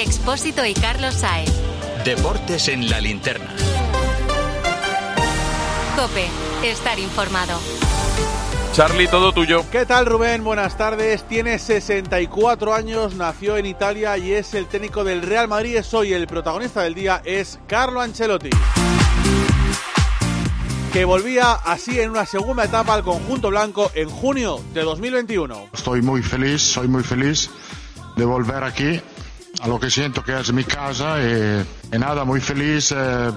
Expósito y Carlos Saez. Deportes en la linterna. Cope, estar informado. Charlie, todo tuyo. ¿Qué tal Rubén? Buenas tardes. Tiene 64 años, nació en Italia y es el técnico del Real Madrid. Es hoy el protagonista del día, es Carlo Ancelotti. Que volvía así en una segunda etapa al conjunto blanco en junio de 2021. Estoy muy feliz, soy muy feliz de volver aquí a lo que siento que es mi casa y, y nada, muy feliz. eh,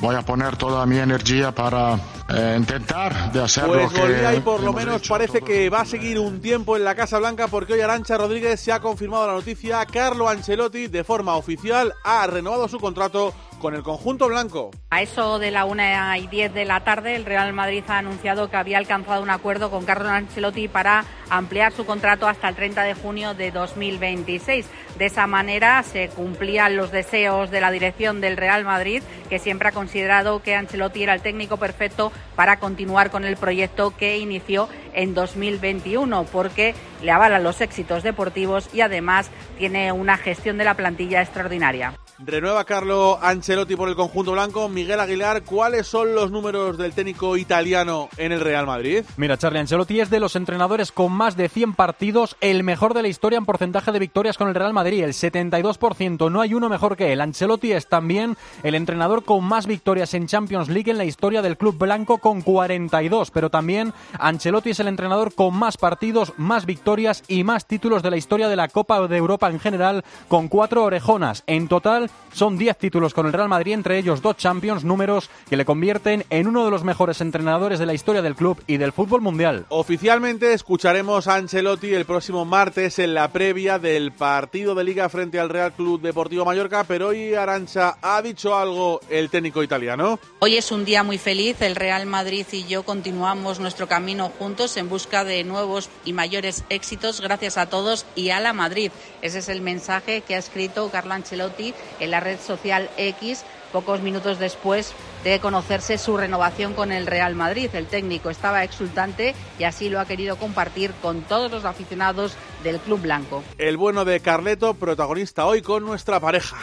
voy a poner toda mi energía para eh, intentar de hacer Pues lo que volvía y por lo menos parece que va a seguir un tiempo en la Casa Blanca porque hoy Arancha Rodríguez se ha confirmado la noticia. Carlo Ancelotti de forma oficial ha renovado su contrato con el conjunto blanco. A eso de la una y diez de la tarde, el Real Madrid ha anunciado que había alcanzado un acuerdo con Carlo Ancelotti para ampliar su contrato hasta el 30 de junio de 2026. De esa manera se cumplían los deseos de la dirección del Real Madrid, que siempre ha considerado que Ancelotti era el técnico perfecto para continuar con el proyecto que inició en 2021, porque le avalan los éxitos deportivos y además tiene una gestión de la plantilla extraordinaria. Renueva Carlo Ancelotti por el conjunto blanco. Miguel Aguilar, ¿cuáles son los números del técnico italiano en el Real Madrid? Mira, Charlie Ancelotti es de los entrenadores con más de 100 partidos, el mejor de la historia en porcentaje de victorias con el Real Madrid, el 72%. No hay uno mejor que él. Ancelotti es también el entrenador con más victorias en Champions League en la historia del club blanco con 42. Pero también Ancelotti es el entrenador con más partidos, más victorias y más títulos de la historia de la Copa de Europa en general con cuatro orejonas. En total son 10 títulos con el Real Madrid, entre ellos dos Champions, números que le convierten en uno de los mejores entrenadores de la historia del club y del fútbol mundial. Oficialmente escucharemos a Ancelotti el próximo martes en la previa del partido de liga frente al Real Club Deportivo Mallorca, pero hoy Arancha ha dicho algo el técnico italiano. Hoy es un día muy feliz. El Real Madrid y yo continuamos nuestro camino juntos en busca de nuevos y mayores éxitos. Gracias a todos y a la Madrid. Ese es el mensaje que ha escrito Carlo Ancelotti en la red social X pocos minutos después de conocerse su renovación con el Real Madrid. El técnico estaba exultante y así lo ha querido compartir con todos los aficionados del Club Blanco. El bueno de Carleto, protagonista hoy con nuestra pareja.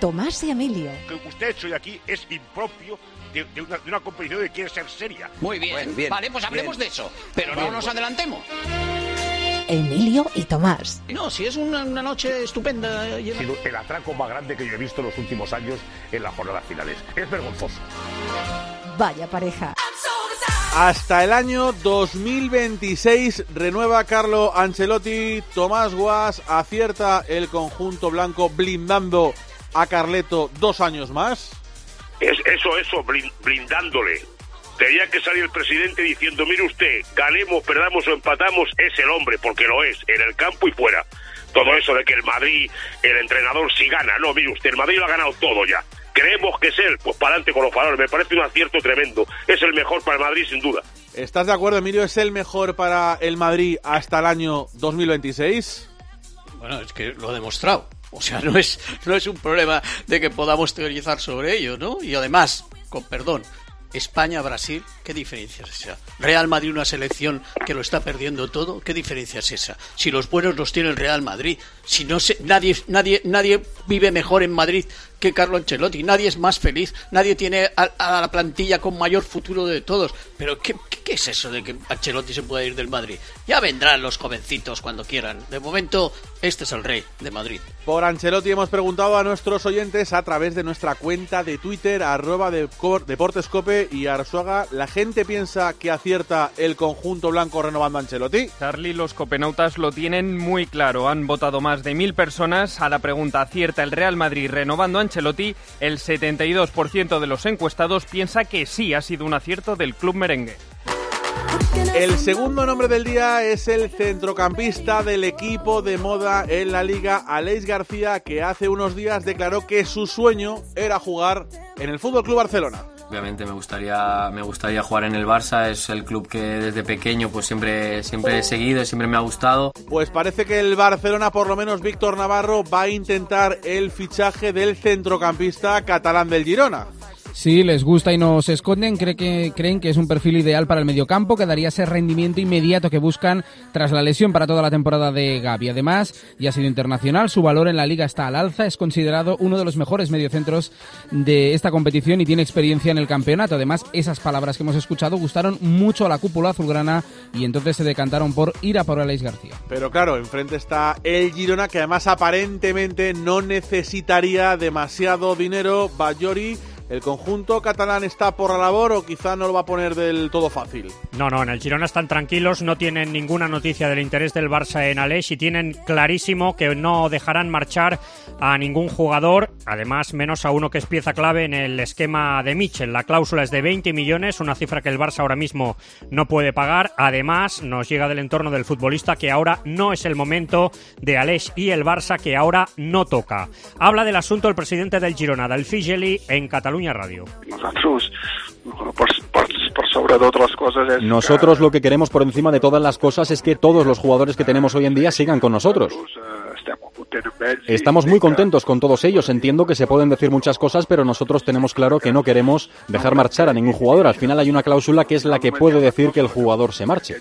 Tomás y Emilio. que usted ha hecho hoy aquí es impropio de, de una, de una competición que quiere ser seria. Muy bien. Vale, pues hablemos de eso. Pero no nos adelantemos. Emilio y Tomás. No, si es una, una noche estupenda. llena- Sino el atraco más grande que yo he visto en los últimos años en las jornadas finales. Es vergonzoso. Vaya pareja. Hasta el año 2026 renueva Carlo Ancelotti. Tomás Guas acierta el conjunto blanco blindando a Carleto dos años más. Es, eso, eso, blin- blindándole. Tenía que salir el presidente diciendo, mire usted, ganemos, perdamos o empatamos, es el hombre, porque lo es, en el campo y fuera. Todo eso de que el Madrid, el entrenador sí gana, no, mire usted, el Madrid lo ha ganado todo ya. Creemos que es él, pues para adelante con los valores, me parece un acierto tremendo. Es el mejor para el Madrid, sin duda. ¿Estás de acuerdo, Emilio? ¿Es el mejor para el Madrid hasta el año 2026? Bueno, es que lo ha demostrado. O sea, no es, no es un problema de que podamos teorizar sobre ello, ¿no? Y además, con perdón, España-Brasil, ¿qué diferencia es esa? Real Madrid, una selección que lo está perdiendo todo, ¿qué diferencia es esa? Si los buenos los tiene el Real Madrid, si no se, nadie, nadie, nadie vive mejor en Madrid que Carlo Ancelotti, nadie es más feliz, nadie tiene a, a la plantilla con mayor futuro de todos. Pero ¿qué, qué, qué es eso de que Ancelotti se pueda ir del Madrid? Ya vendrán los jovencitos cuando quieran. De momento, este es el rey de Madrid. Por Ancelotti hemos preguntado a nuestros oyentes a través de nuestra cuenta de Twitter, arroba de Deportescope y Arsuaga. ¿La gente piensa que acierta el conjunto blanco renovando a Ancelotti? Charlie, los copenautas lo tienen muy claro. Han votado más de mil personas a la pregunta ¿acierta el Real Madrid renovando a Ancelotti? El 72% de los encuestados piensa que sí ha sido un acierto del club merengue. El segundo nombre del día es el centrocampista del equipo de moda en la liga, Aleix García, que hace unos días declaró que su sueño era jugar en el Fútbol Club Barcelona. Obviamente me gustaría, me gustaría jugar en el Barça, es el club que desde pequeño pues siempre, siempre he seguido, siempre me ha gustado. Pues parece que el Barcelona, por lo menos Víctor Navarro, va a intentar el fichaje del centrocampista catalán del Girona. Sí, les gusta y no se esconden, creen que, creen que es un perfil ideal para el mediocampo, que daría ese rendimiento inmediato que buscan tras la lesión para toda la temporada de Gaby. Además, ya ha sido internacional, su valor en la liga está al alza, es considerado uno de los mejores mediocentros de esta competición y tiene experiencia en el campeonato. Además, esas palabras que hemos escuchado gustaron mucho a la cúpula azulgrana y entonces se decantaron por ir a por Aleix García. Pero claro, enfrente está el Girona que además aparentemente no necesitaría demasiado dinero. Bayori ¿El conjunto catalán está por la labor o quizá no lo va a poner del todo fácil? No, no, en el Girona están tranquilos, no tienen ninguna noticia del interés del Barça en Aleix y tienen clarísimo que no dejarán marchar a ningún jugador, además menos a uno que es pieza clave en el esquema de Mitchell. La cláusula es de 20 millones, una cifra que el Barça ahora mismo no puede pagar. Además, nos llega del entorno del futbolista que ahora no es el momento de Aleix y el Barça que ahora no toca. Habla del asunto el presidente del Girona, Del Figeli, en Cataluña Radio. Nosotros, por, sobre otras cosas, Nosotros lo que queremos por encima de todas las cosas es que todos los jugadores que tenemos hoy en día sigan con nosotros. Estamos muy contentos con todos ellos. Entiendo que se pueden decir muchas cosas, pero nosotros tenemos claro que no queremos dejar marchar a ningún jugador. Al final hay una cláusula que es la que puede decir que el jugador se marche.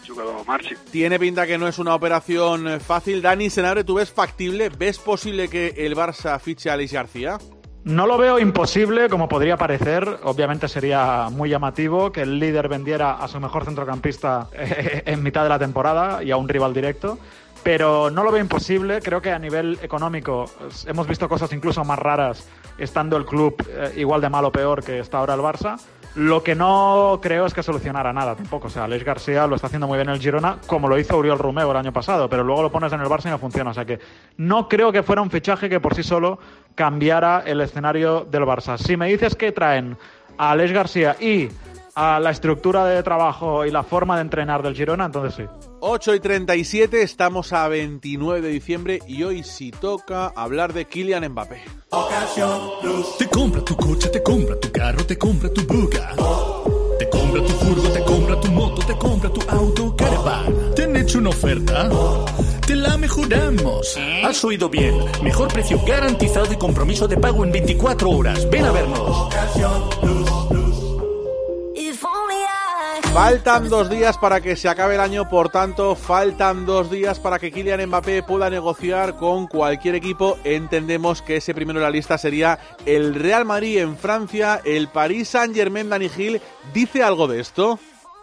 Tiene pinta que no es una operación fácil. Dani Senabre, ¿tú ves factible? ¿Ves posible que el Barça fiche a Alex García? No lo veo imposible, como podría parecer. Obviamente sería muy llamativo que el líder vendiera a su mejor centrocampista eh, en mitad de la temporada y a un rival directo. Pero no lo veo imposible. Creo que a nivel económico hemos visto cosas incluso más raras estando el club eh, igual de mal o peor que está ahora el Barça. Lo que no creo es que solucionara nada tampoco. O sea, Alex García lo está haciendo muy bien el Girona, como lo hizo Uriol Romeo el año pasado, pero luego lo pones en el Barça y no funciona. O sea que no creo que fuera un fichaje que por sí solo cambiara el escenario del Barça. Si me dices que traen a Alex García y a la estructura de trabajo y la forma de entrenar del Girona, entonces sí. 8 y 37, estamos a 29 de diciembre y hoy sí toca hablar de Kylian Mbappé. Te compra tu coche, te compra tu carro, te compra tu buga. Te compra tu furgo, te compra tu moto, te compra tu auto, caravan. ¿Te han hecho una oferta? Te la mejoramos. Has oído bien. Mejor precio garantizado y compromiso de pago en 24 horas. Ven a vernos. Faltan dos días para que se acabe el año, por tanto, faltan dos días para que Kylian Mbappé pueda negociar con cualquier equipo. Entendemos que ese primero en la lista sería el Real Madrid en Francia, el Paris Saint-Germain. Dani Gil, ¿dice algo de esto?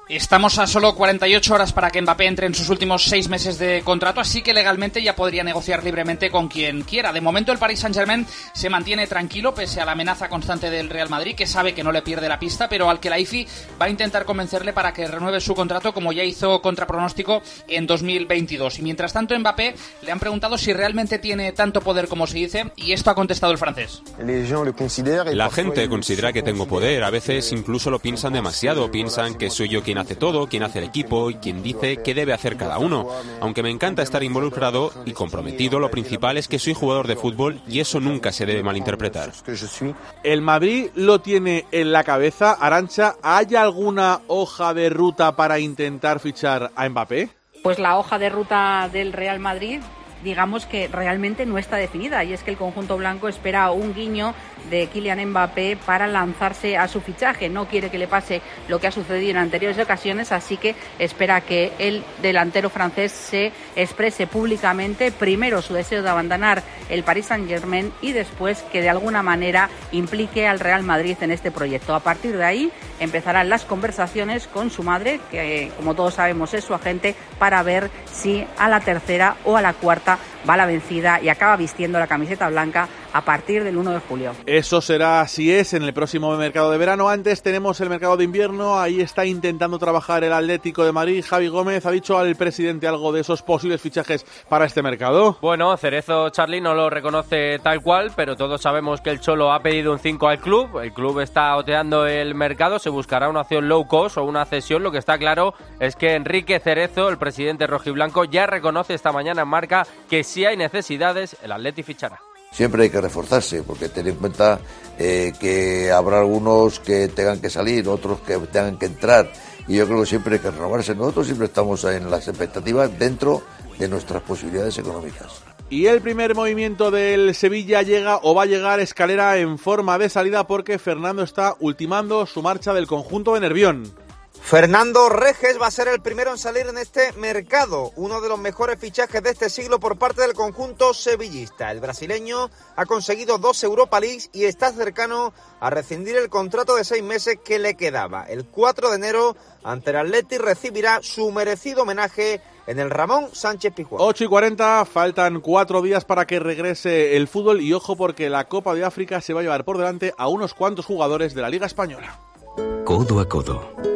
Estamos a solo 48 horas para que Mbappé entre en sus últimos seis meses de contrato, así que legalmente ya podría negociar libremente con quien quiera. De momento el Paris Saint-Germain se mantiene tranquilo pese a la amenaza constante del Real Madrid, que sabe que no le pierde la pista, pero al que la IFI va a intentar convencerle para que renueve su contrato como ya hizo contra pronóstico en 2022. Y mientras tanto Mbappé le han preguntado si realmente tiene tanto poder como se dice, y esto ha contestado el francés. La gente considera que tengo poder, a veces incluso lo piensan demasiado, piensan que soy yo quien hace todo, quién hace el equipo y quién dice qué debe hacer cada uno. Aunque me encanta estar involucrado y comprometido, lo principal es que soy jugador de fútbol y eso nunca se debe malinterpretar. El Madrid lo tiene en la cabeza. Arancha, ¿hay alguna hoja de ruta para intentar fichar a Mbappé? Pues la hoja de ruta del Real Madrid digamos que realmente no está definida y es que el conjunto blanco espera un guiño de Kylian Mbappé para lanzarse a su fichaje. No quiere que le pase lo que ha sucedido en anteriores ocasiones, así que espera que el delantero francés se exprese públicamente primero su deseo de abandonar el Paris Saint-Germain y después que de alguna manera implique al Real Madrid en este proyecto. A partir de ahí empezarán las conversaciones con su madre, que como todos sabemos es su agente, para ver si a la tercera o a la cuarta va la vencida y acaba vistiendo la camiseta blanca a partir del 1 de julio. Eso será así es en el próximo mercado de verano. Antes tenemos el mercado de invierno. Ahí está intentando trabajar el Atlético de Madrid. Javi Gómez ha dicho al presidente algo de esos posibles fichajes para este mercado. Bueno, Cerezo Charlie no lo reconoce tal cual, pero todos sabemos que el Cholo ha pedido un 5 al club. El club está oteando el mercado. Se buscará una opción low cost o una cesión. Lo que está claro es que Enrique Cerezo, el presidente rojiblanco, ya reconoce esta mañana en marca que si hay necesidades, el Atleti fichará siempre hay que reforzarse, porque ten en cuenta eh, que habrá algunos que tengan que salir, otros que tengan que entrar, y yo creo que siempre hay que renovarse. Nosotros siempre estamos en las expectativas dentro de nuestras posibilidades económicas. Y el primer movimiento del Sevilla llega o va a llegar escalera en forma de salida porque Fernando está ultimando su marcha del conjunto de Nervión. Fernando Reges va a ser el primero en salir en este mercado, uno de los mejores fichajes de este siglo por parte del conjunto sevillista. El brasileño ha conseguido dos Europa Leagues y está cercano a rescindir el contrato de seis meses que le quedaba. El 4 de enero, ante el Atleti, recibirá su merecido homenaje en el Ramón Sánchez Pizjuán. 8 y 40, faltan cuatro días para que regrese el fútbol y ojo porque la Copa de África se va a llevar por delante a unos cuantos jugadores de la Liga Española. Codo a codo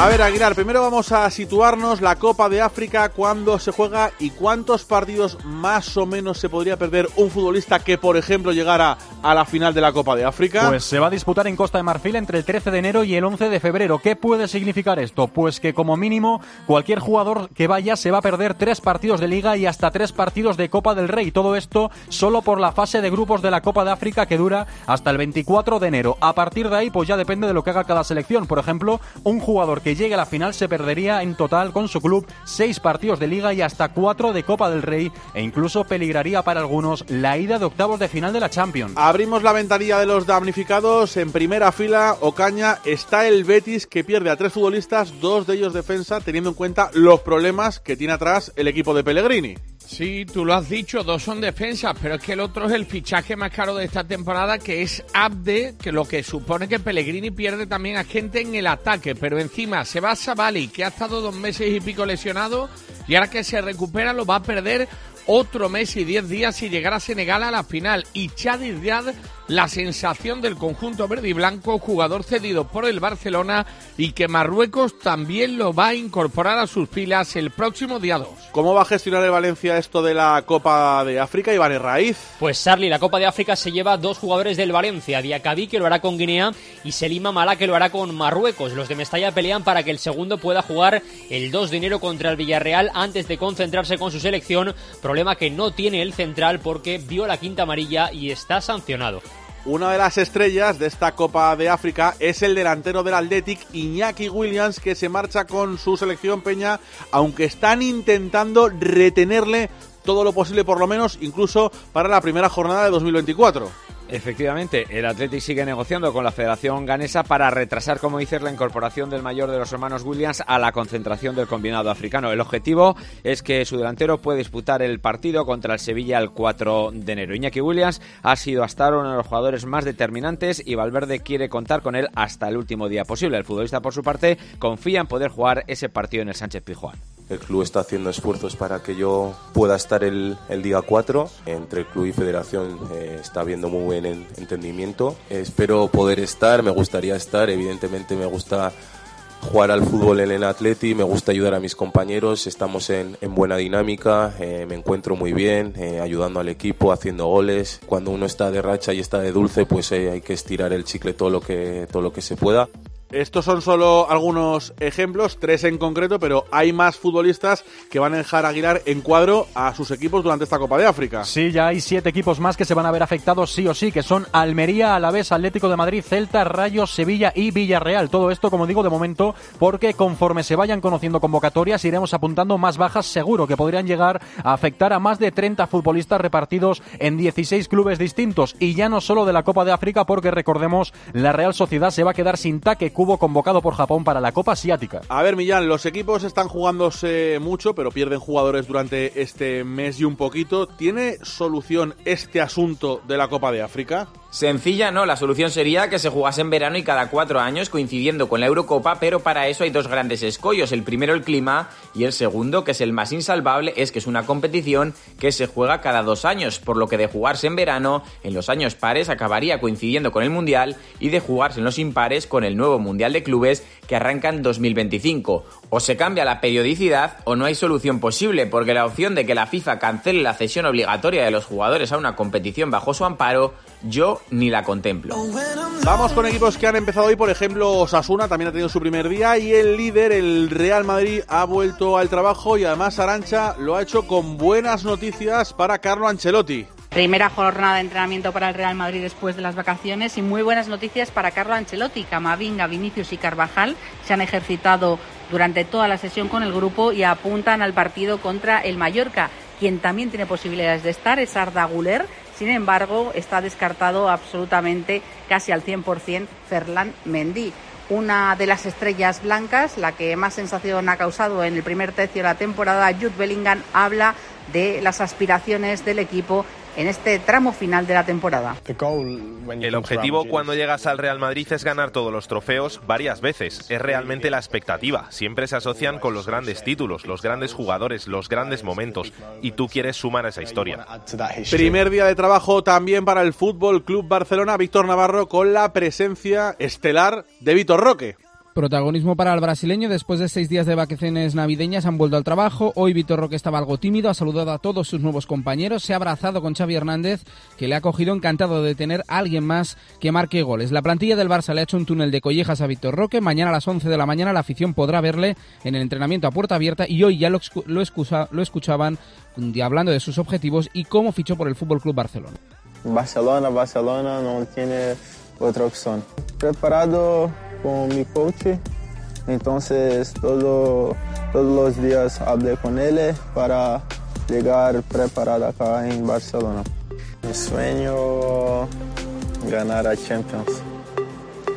A ver, Aguilar, primero vamos a situarnos la Copa de África, cuándo se juega y cuántos partidos más o menos se podría perder un futbolista que, por ejemplo, llegara a la final de la Copa de África. Pues se va a disputar en Costa de Marfil entre el 13 de enero y el 11 de febrero. ¿Qué puede significar esto? Pues que como mínimo cualquier jugador que vaya se va a perder tres partidos de liga y hasta tres partidos de Copa del Rey. Todo esto solo por la fase de grupos de la Copa de África que dura hasta el 24 de enero. A partir de ahí, pues ya depende de lo que haga cada selección. Por ejemplo, un jugador que que llegue a la final se perdería en total con su club seis partidos de liga y hasta cuatro de Copa del Rey e incluso peligraría para algunos la ida de octavos de final de la Champions. Abrimos la ventanilla de los damnificados. En primera fila, Ocaña, está el Betis que pierde a tres futbolistas, dos de ellos defensa, teniendo en cuenta los problemas que tiene atrás el equipo de Pellegrini. Sí, tú lo has dicho, dos son defensas, pero es que el otro es el fichaje más caro de esta temporada, que es Abde, que lo que supone que Pellegrini pierde también a gente en el ataque, pero encima se va a Savali, que ha estado dos meses y pico lesionado, y ahora que se recupera lo va a perder otro mes y diez días si llegara a Senegal a la final. Y Chadi Diad, la sensación del conjunto verde y blanco, jugador cedido por el Barcelona y que Marruecos también lo va a incorporar a sus filas el próximo día 2. ¿Cómo va a gestionar el Valencia esto de la Copa de África, Iván Raíz? Pues Sarli, la Copa de África se lleva dos jugadores del Valencia, Diacabí que lo hará con Guinea y Selima Malá que lo hará con Marruecos. Los de Mestalla pelean para que el segundo pueda jugar el 2 de enero contra el Villarreal antes de concentrarse con su selección problema que no tiene el central porque vio la quinta amarilla y está sancionado. Una de las estrellas de esta Copa de África es el delantero del Athletic, Iñaki Williams, que se marcha con su selección Peña, aunque están intentando retenerle todo lo posible, por lo menos, incluso para la primera jornada de 2024. Efectivamente, el Athletic sigue negociando con la Federación Ganesa para retrasar, como dices, la incorporación del mayor de los hermanos Williams a la concentración del combinado africano. El objetivo es que su delantero pueda disputar el partido contra el Sevilla el 4 de enero. Iñaki Williams ha sido hasta ahora uno de los jugadores más determinantes y Valverde quiere contar con él hasta el último día posible. El futbolista, por su parte, confía en poder jugar ese partido en el Sánchez Pizjuán. El club está haciendo esfuerzos para que yo pueda estar el, día 4. Entre el club y federación eh, está habiendo muy buen entendimiento. Espero poder estar, me gustaría estar. Evidentemente me gusta jugar al fútbol en el Atleti, me gusta ayudar a mis compañeros, estamos en, en buena dinámica, eh, me encuentro muy bien, eh, ayudando al equipo, haciendo goles. Cuando uno está de racha y está de dulce, pues hay que estirar el chicle todo lo que, todo lo que se pueda. Estos son solo algunos ejemplos, tres en concreto, pero hay más futbolistas que van a dejar Aguilar en cuadro a sus equipos durante esta Copa de África. Sí, ya hay siete equipos más que se van a ver afectados sí o sí, que son Almería, Alavés, Atlético de Madrid, Celta, Rayos, Sevilla y Villarreal. Todo esto, como digo, de momento, porque conforme se vayan conociendo convocatorias, iremos apuntando más bajas seguro, que podrían llegar a afectar a más de 30 futbolistas repartidos en 16 clubes distintos. Y ya no solo de la Copa de África, porque recordemos, la Real Sociedad se va a quedar sin taque Cubo convocado por Japón para la Copa Asiática. A ver, Millán, los equipos están jugándose mucho, pero pierden jugadores durante este mes y un poquito. ¿Tiene solución este asunto de la Copa de África? Sencilla, no. La solución sería que se jugase en verano y cada cuatro años, coincidiendo con la Eurocopa, pero para eso hay dos grandes escollos. El primero, el clima, y el segundo, que es el más insalvable, es que es una competición que se juega cada dos años, por lo que de jugarse en verano, en los años pares acabaría coincidiendo con el Mundial y de jugarse en los impares con el nuevo Mundial de Clubes que arranca en 2025. O se cambia la periodicidad o no hay solución posible, porque la opción de que la FIFA cancele la cesión obligatoria de los jugadores a una competición bajo su amparo, yo ni la contemplo. Vamos con equipos que han empezado hoy, por ejemplo, Osasuna también ha tenido su primer día y el líder, el Real Madrid, ha vuelto al trabajo y además Arancha lo ha hecho con buenas noticias para Carlo Ancelotti. Primera jornada de entrenamiento para el Real Madrid después de las vacaciones y muy buenas noticias para Carlo Ancelotti. Camavinga, Vinicius y Carvajal se han ejercitado durante toda la sesión con el grupo y apuntan al partido contra el Mallorca. Quien también tiene posibilidades de estar es Arda Guler. Sin embargo, está descartado absolutamente casi al 100% Ferland Mendy una de las estrellas blancas, la que más sensación ha causado en el primer tercio de la temporada, Jude Bellingham, habla de las aspiraciones del equipo en este tramo final de la temporada. El objetivo cuando llegas al Real Madrid es ganar todos los trofeos varias veces. Es realmente la expectativa. Siempre se asocian con los grandes títulos, los grandes jugadores, los grandes momentos. Y tú quieres sumar a esa historia. Primer día de trabajo también para el Fútbol Club Barcelona. Víctor Navarro con la presencia estelar de Víctor Roque. Protagonismo para el brasileño. Después de seis días de vacaciones navideñas han vuelto al trabajo. Hoy Vitor Roque estaba algo tímido, ha saludado a todos sus nuevos compañeros, se ha abrazado con Xavi Hernández, que le ha cogido encantado de tener a alguien más que marque goles. La plantilla del Barça le ha hecho un túnel de collejas a Vitor Roque. Mañana a las 11 de la mañana la afición podrá verle en el entrenamiento a puerta abierta y hoy ya lo, lo, escuchaban hablando de sus objetivos y cómo fichó por el Fútbol Club Barcelona. Barcelona, Barcelona no tiene otra opción. Preparado con mi coach. Entonces todo, todos los días hablé con él para llegar preparado acá en Barcelona. Mi sueño ganar a Champions.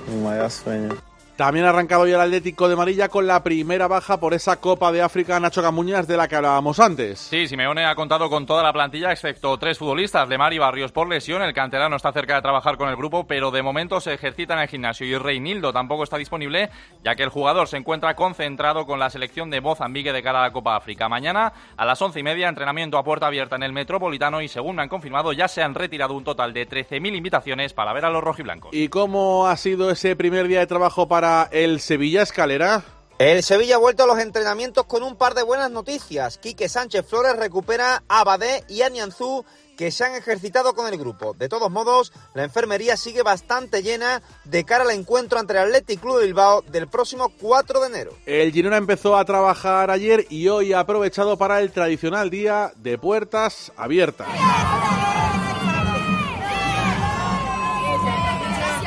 Mi mayor sueño. También ha arrancado ya el Atlético de Marilla con la primera baja por esa Copa de África Nacho Camuñas de la que hablábamos antes. Sí, Simeone ha contado con toda la plantilla excepto tres futbolistas, Lemar y Barrios por lesión. El canterano está cerca de trabajar con el grupo, pero de momento se ejercita en el gimnasio y Reinildo tampoco está disponible, ya que el jugador se encuentra concentrado con la selección de Mozambique de cara a la Copa África. Mañana a las once y media entrenamiento a puerta abierta en el Metropolitano y según me han confirmado ya se han retirado un total de 13.000 invitaciones para ver a los rojiblancos. ¿Y cómo ha sido ese primer día de trabajo para el Sevilla Escalera. El Sevilla ha vuelto a los entrenamientos con un par de buenas noticias. Quique Sánchez Flores recupera a Abadé y a Nianzú que se han ejercitado con el grupo. De todos modos, la enfermería sigue bastante llena de cara al encuentro entre el Athletic Club de Bilbao del próximo 4 de enero. El Girona empezó a trabajar ayer y hoy ha aprovechado para el tradicional día de puertas abiertas.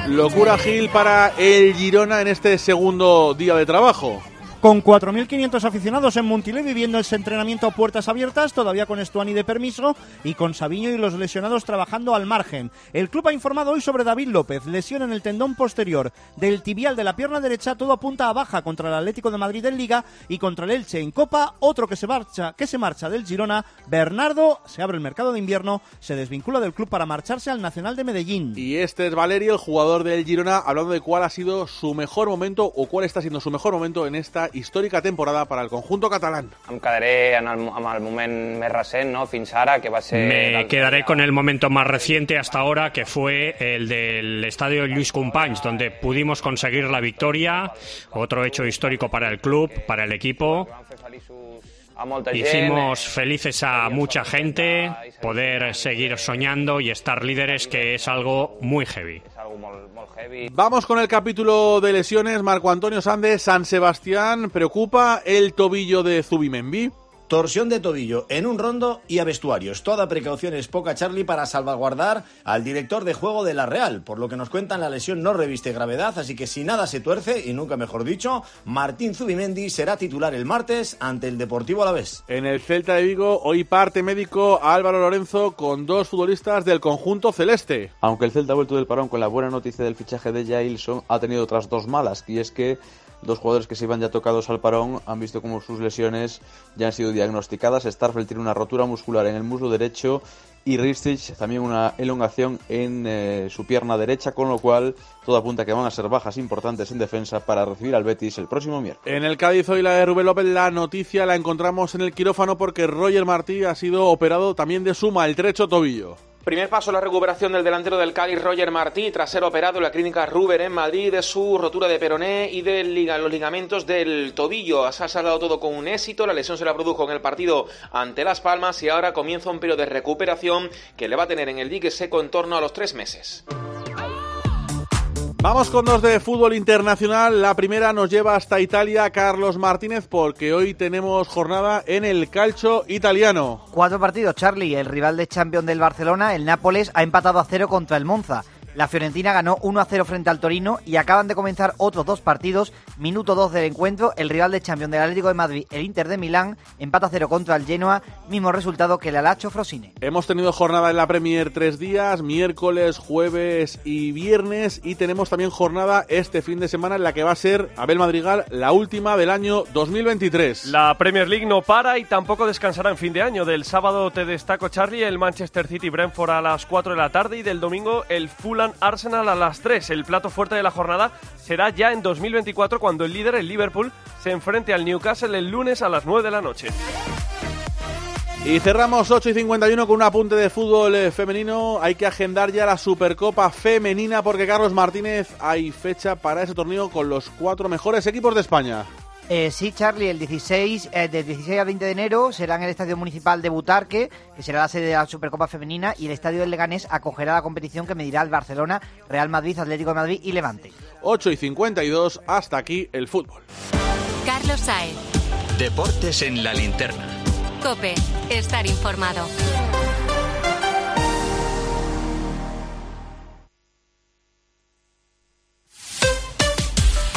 Locura Gil para el Girona en este segundo día de trabajo con 4.500 aficionados en Montilé viviendo ese entrenamiento a puertas abiertas, todavía con Estuani de permiso y con Sabiño y los lesionados trabajando al margen. El club ha informado hoy sobre David López, lesión en el tendón posterior del tibial de la pierna derecha, todo apunta a baja contra el Atlético de Madrid en Liga y contra el Elche en Copa, otro que se marcha, que se marcha del Girona, Bernardo, se abre el mercado de invierno, se desvincula del club para marcharse al Nacional de Medellín. Y este es Valerio, el jugador del Girona, hablando de cuál ha sido su mejor momento o cuál está siendo su mejor momento en esta histórica temporada para el conjunto catalán. Em quedaré en el, en el moment més recent, no? fins ara, que va ser... Me quedaré con el momento más reciente hasta ahora, que fue el del estadio Luis Companys, donde pudimos conseguir la victoria, otro hecho histórico para el club, para el equipo. Hicimos felices a mucha gente, poder seguir soñando y estar líderes, que es algo muy heavy. Vamos con el capítulo de lesiones. Marco Antonio Sández, San Sebastián, preocupa el tobillo de Zubimendi. Torsión de tobillo en un rondo y a vestuarios. Toda precaución es poca, Charlie, para salvaguardar al director de juego de la Real. Por lo que nos cuentan, la lesión no reviste gravedad, así que si nada se tuerce, y nunca mejor dicho, Martín Zubimendi será titular el martes ante el Deportivo Alavés. En el Celta de Vigo, hoy parte médico Álvaro Lorenzo con dos futbolistas del conjunto celeste. Aunque el Celta ha vuelto del parón con la buena noticia del fichaje de Jailson, ha tenido otras dos malas, y es que dos jugadores que se iban ya tocados al parón han visto como sus lesiones ya han sido diagnosticadas. Starfelt tiene una rotura muscular en el muslo derecho y Ristich también una elongación en eh, su pierna derecha, con lo cual todo apunta que van a ser bajas importantes en defensa para recibir al Betis el próximo miércoles. En el Cádiz hoy la de Rubén López, la noticia la encontramos en el quirófano porque Roger Martí ha sido operado también de su maltrecho tobillo. Primer paso la recuperación del delantero del Cádiz, Roger Martí, tras ser operado en la clínica Ruber en Madrid de su rotura de peroné y de los ligamentos del tobillo. Se ha saldado todo con un éxito, la lesión se la produjo en el partido ante Las Palmas y ahora comienza un periodo de recuperación que le va a tener en el dique seco en torno a los tres meses. Vamos con dos de fútbol internacional. La primera nos lleva hasta Italia, Carlos Martínez, porque hoy tenemos jornada en el calcio italiano. Cuatro partidos, Charlie. El rival de Champions del Barcelona, el Nápoles, ha empatado a cero contra el Monza. La Fiorentina ganó 1 a 0 frente al Torino y acaban de comenzar otros dos partidos. Minuto 2 del encuentro, el rival de Champions del Atlético de Madrid, el Inter de Milán, empata a 0 contra el Genoa, mismo resultado que el Alacho Frosine. Hemos tenido jornada en la Premier tres días, miércoles, jueves y viernes, y tenemos también jornada este fin de semana en la que va a ser, Abel Madrigal, la última del año 2023. La Premier League no para y tampoco descansará en fin de año. Del sábado te destaco, Charlie, el Manchester City Brentford a las 4 de la tarde y del domingo el Fulham Arsenal a las 3. El plato fuerte de la jornada será ya en 2024 cuando el líder, el Liverpool, se enfrente al Newcastle el lunes a las 9 de la noche. Y cerramos 8 y 51 con un apunte de fútbol eh, femenino. Hay que agendar ya la Supercopa Femenina porque Carlos Martínez hay fecha para ese torneo con los cuatro mejores equipos de España. Eh, sí, Charlie, el 16, eh, del 16 al 20 de enero será en el Estadio Municipal de Butarque, que será la sede de la Supercopa Femenina, y el Estadio del Leganés acogerá la competición que medirá el Barcelona, Real Madrid, Atlético de Madrid y Levante. 8 y 52, hasta aquí el fútbol. Carlos Saez. Deportes en la linterna. Cope, estar informado.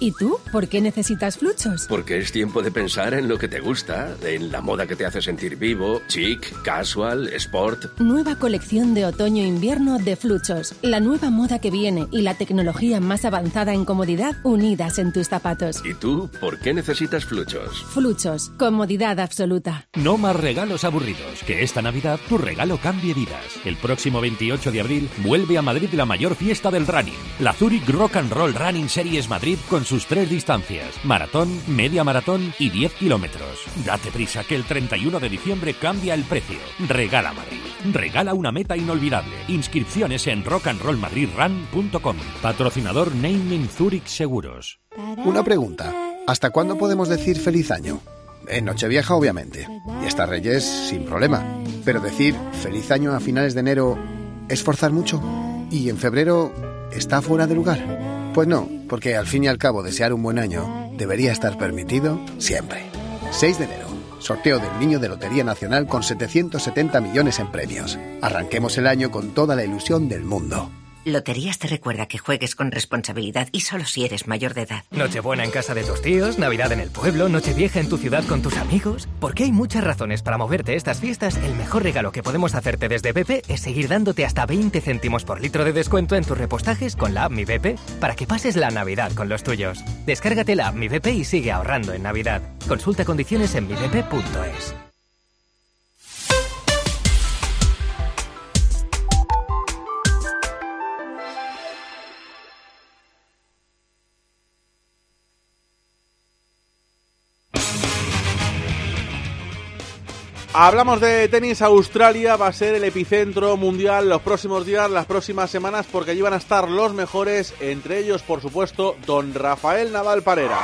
¿Y tú? ¿Por qué necesitas fluchos? Porque es tiempo de pensar en lo que te gusta, en la moda que te hace sentir vivo, chic, casual, sport. Nueva colección de otoño-invierno de fluchos. La nueva moda que viene y la tecnología más avanzada en comodidad unidas en tus zapatos. ¿Y tú? ¿Por qué necesitas fluchos? Fluchos. Comodidad absoluta. No más regalos aburridos. Que esta Navidad tu regalo cambie vidas. El próximo 28 de abril vuelve a Madrid la mayor fiesta del running. La Zurich Rock and Roll Running Series Madrid con sus tres distancias, maratón, media maratón y 10 kilómetros. Date prisa que el 31 de diciembre cambia el precio. Regala Madrid. Regala una meta inolvidable. Inscripciones en rockandrollmadridrun.com. Patrocinador Naming Zurich Seguros. Una pregunta. ¿Hasta cuándo podemos decir feliz año? En Nochevieja, obviamente. Y hasta Reyes, sin problema. Pero decir feliz año a finales de enero es forzar mucho. ¿Y en febrero está fuera de lugar? Pues no, porque al fin y al cabo desear un buen año debería estar permitido siempre. 6 de enero, sorteo del Niño de Lotería Nacional con 770 millones en premios. Arranquemos el año con toda la ilusión del mundo. Loterías te recuerda que juegues con responsabilidad y solo si eres mayor de edad. Nochebuena en casa de tus tíos, Navidad en el pueblo, Nochevieja en tu ciudad con tus amigos. Porque hay muchas razones para moverte estas fiestas, el mejor regalo que podemos hacerte desde BP es seguir dándote hasta 20 céntimos por litro de descuento en tus repostajes con la app Mi BP para que pases la Navidad con los tuyos. Descárgate la app Mi BP y sigue ahorrando en Navidad. Consulta condiciones en mibp.es. Hablamos de tenis. Australia va a ser el epicentro mundial los próximos días, las próximas semanas, porque allí van a estar los mejores, entre ellos, por supuesto, don Rafael Nadal Parera.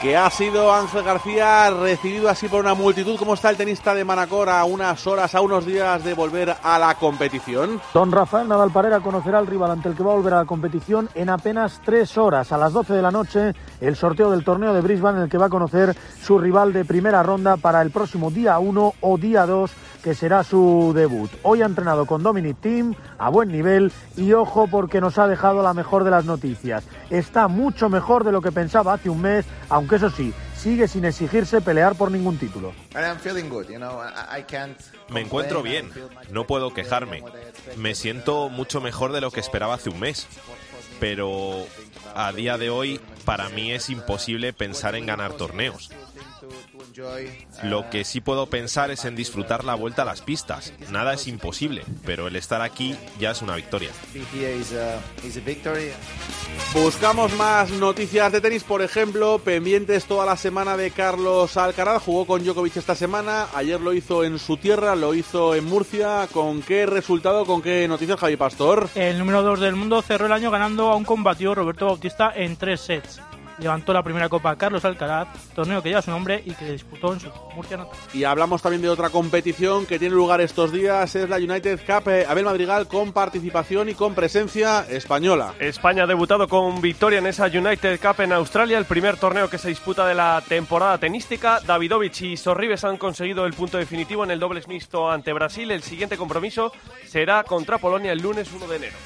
Que ha sido Ángel García recibido así por una multitud. ¿Cómo está el tenista de Manacor a unas horas, a unos días de volver a la competición? Don Rafael Nadal Parera conocerá al rival ante el que va a volver a la competición en apenas tres horas. A las 12 de la noche, el sorteo del torneo de Brisbane en el que va a conocer su rival de primera ronda para el próximo día 1 o día 2 que será su debut. Hoy ha entrenado con Dominic Team a buen nivel y ojo porque nos ha dejado la mejor de las noticias. Está mucho mejor de lo que pensaba hace un mes, aunque eso sí, sigue sin exigirse pelear por ningún título. Me encuentro bien, no puedo quejarme. Me siento mucho mejor de lo que esperaba hace un mes. Pero a día de hoy para mí es imposible pensar en ganar torneos. Lo que sí puedo pensar es en disfrutar la vuelta a las pistas. Nada es imposible, pero el estar aquí ya es una victoria. Buscamos más noticias de tenis, por ejemplo, pendientes toda la semana de Carlos Alcaraz. Jugó con Djokovic esta semana, ayer lo hizo en su tierra, lo hizo en Murcia. ¿Con qué resultado, con qué noticias, Javi Pastor? El número 2 del mundo cerró el año ganando a un combatido Roberto Bautista en tres sets levantó la primera copa Carlos Alcaraz, torneo que lleva su nombre y que disputó en su Murcia natal. Y hablamos también de otra competición que tiene lugar estos días, es la United Cup eh, Abel Madrigal con participación y con presencia española. España ha debutado con victoria en esa United Cup en Australia, el primer torneo que se disputa de la temporada tenística. Davidovich y Sorribes han conseguido el punto definitivo en el dobles mixto ante Brasil. El siguiente compromiso será contra Polonia el lunes 1 de enero.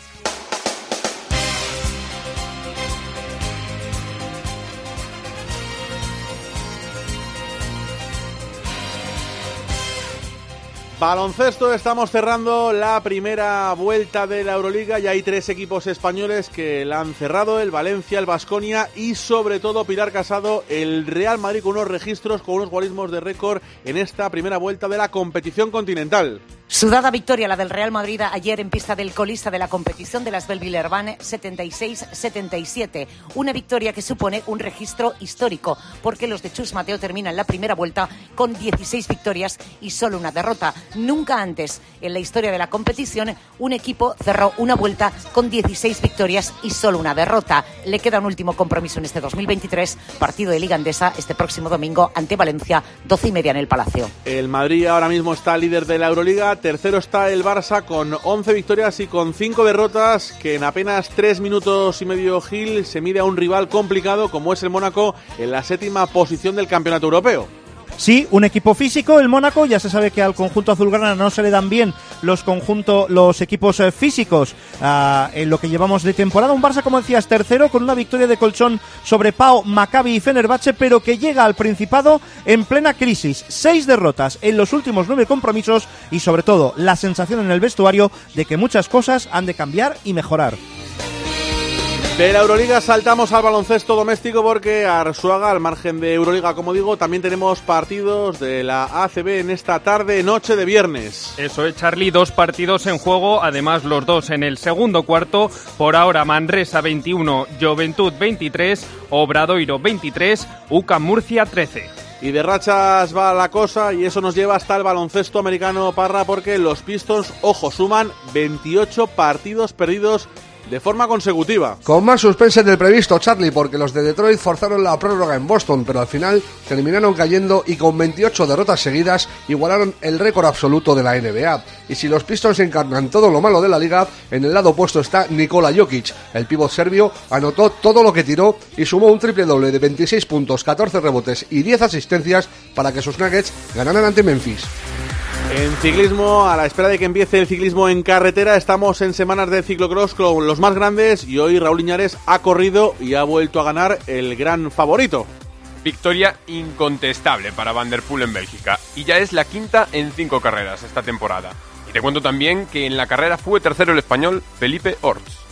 Baloncesto, estamos cerrando la primera vuelta de la Euroliga y hay tres equipos españoles que la han cerrado, el Valencia, el Vasconia y sobre todo Pilar Casado, el Real Madrid con unos registros, con unos guarismos de récord en esta primera vuelta de la competición continental. Sudada victoria la del Real Madrid ayer en pista del colista de la competición de las Belville-Urbane 76-77. Una victoria que supone un registro histórico porque los de Chus Mateo terminan la primera vuelta con 16 victorias y solo una derrota. Nunca antes en la historia de la competición un equipo cerró una vuelta con 16 victorias y solo una derrota. Le queda un último compromiso en este 2023, partido de Liga Andesa este próximo domingo ante Valencia, 12 y media en el Palacio. El Madrid ahora mismo está líder de la Euroliga tercero está el Barça con 11 victorias y con 5 derrotas, que en apenas 3 minutos y medio Gil se mide a un rival complicado como es el Mónaco en la séptima posición del Campeonato Europeo. Sí, un equipo físico, el Mónaco, ya se sabe que al conjunto azulgrana no se le dan bien los conjuntos, los equipos eh, físicos uh, en lo que llevamos de temporada. Un Barça, como decías, tercero con una victoria de colchón sobre Pau, Maccabi y Fenerbahce, pero que llega al Principado en plena crisis. Seis derrotas en los últimos nueve compromisos y sobre todo la sensación en el vestuario de que muchas cosas han de cambiar y mejorar. De la Euroliga saltamos al baloncesto doméstico porque Arsuaga, al margen de Euroliga, como digo, también tenemos partidos de la ACB en esta tarde, noche de viernes. Eso es, Charlie, dos partidos en juego, además los dos en el segundo cuarto. Por ahora, Manresa 21, Juventud 23, Obradoiro 23, UCA Murcia 13. Y de rachas va la cosa y eso nos lleva hasta el baloncesto americano Parra porque los Pistons, ojo, suman 28 partidos perdidos de forma consecutiva. Con más suspense del previsto, Charlie, porque los de Detroit forzaron la prórroga en Boston, pero al final terminaron cayendo y con 28 derrotas seguidas igualaron el récord absoluto de la NBA. Y si los Pistons encarnan todo lo malo de la liga, en el lado opuesto está Nikola Jokic. El pívot serbio anotó todo lo que tiró y sumó un triple doble de 26 puntos, 14 rebotes y 10 asistencias para que sus Nuggets ganaran ante Memphis. En ciclismo, a la espera de que empiece el ciclismo en carretera, estamos en semanas de ciclocross con los más grandes y hoy Raúl Iñares ha corrido y ha vuelto a ganar el gran favorito. Victoria incontestable para Van en Bélgica y ya es la quinta en cinco carreras esta temporada. Y te cuento también que en la carrera fue tercero el español Felipe Orts.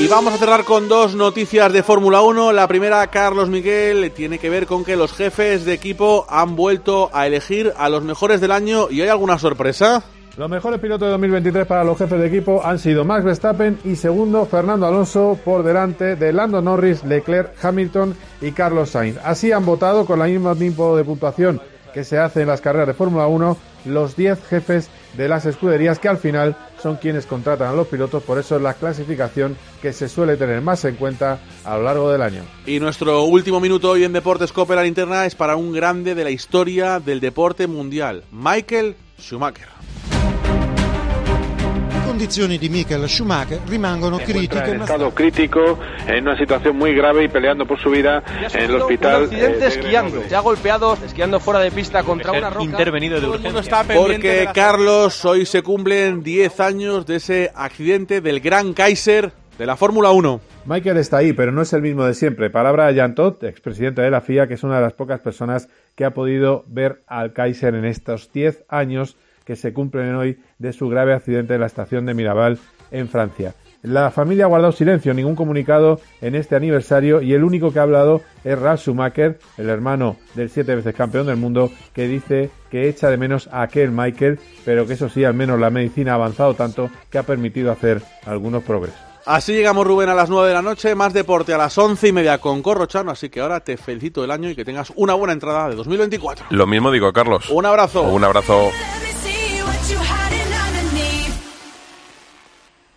Y vamos a cerrar con dos noticias de Fórmula 1. La primera, Carlos Miguel, tiene que ver con que los jefes de equipo han vuelto a elegir a los mejores del año y hay alguna sorpresa. Los mejores pilotos de 2023 para los jefes de equipo han sido Max Verstappen y segundo Fernando Alonso por delante de Lando Norris, Leclerc, Hamilton y Carlos Sainz. Así han votado con el mismo tiempo de puntuación que se hace en las carreras de Fórmula 1 los 10 jefes de las escuderías que al final son quienes contratan a los pilotos, por eso es la clasificación que se suele tener más en cuenta a lo largo del año. Y nuestro último minuto hoy en Deportes Copa la linterna es para un grande de la historia del deporte mundial, Michael Schumacher. Condizioni di Michael Schumacher rimangono critiche. En estado crítico, en una situación muy grave y peleando por su vida en el hospital. Un accidente esquiando. Se ha golpeado esquiando fuera de pista contra una roca. Intervenido de urgencia. Porque Carlos, hoy se cumplen 10 años de ese accidente del Gran Kaiser de la Fórmula 1. Michael está ahí, pero no es el mismo de siempre. Palabra de Jan Todt, expresidente de la FIA, que es una de las pocas personas que ha podido ver al Kaiser en estos 10 años que se cumplen hoy de su grave accidente en la estación de Mirabal en Francia. La familia ha guardado silencio, ningún comunicado en este aniversario y el único que ha hablado es Ralf Schumacher, el hermano del siete veces campeón del mundo, que dice que echa de menos a aquel Michael, pero que eso sí, al menos la medicina ha avanzado tanto que ha permitido hacer algunos progresos. Así llegamos, Rubén, a las 9 de la noche. Más deporte a las once y media con Corrochano. Así que ahora te felicito el año y que tengas una buena entrada de 2024. Lo mismo digo, Carlos. Un abrazo. Un abrazo.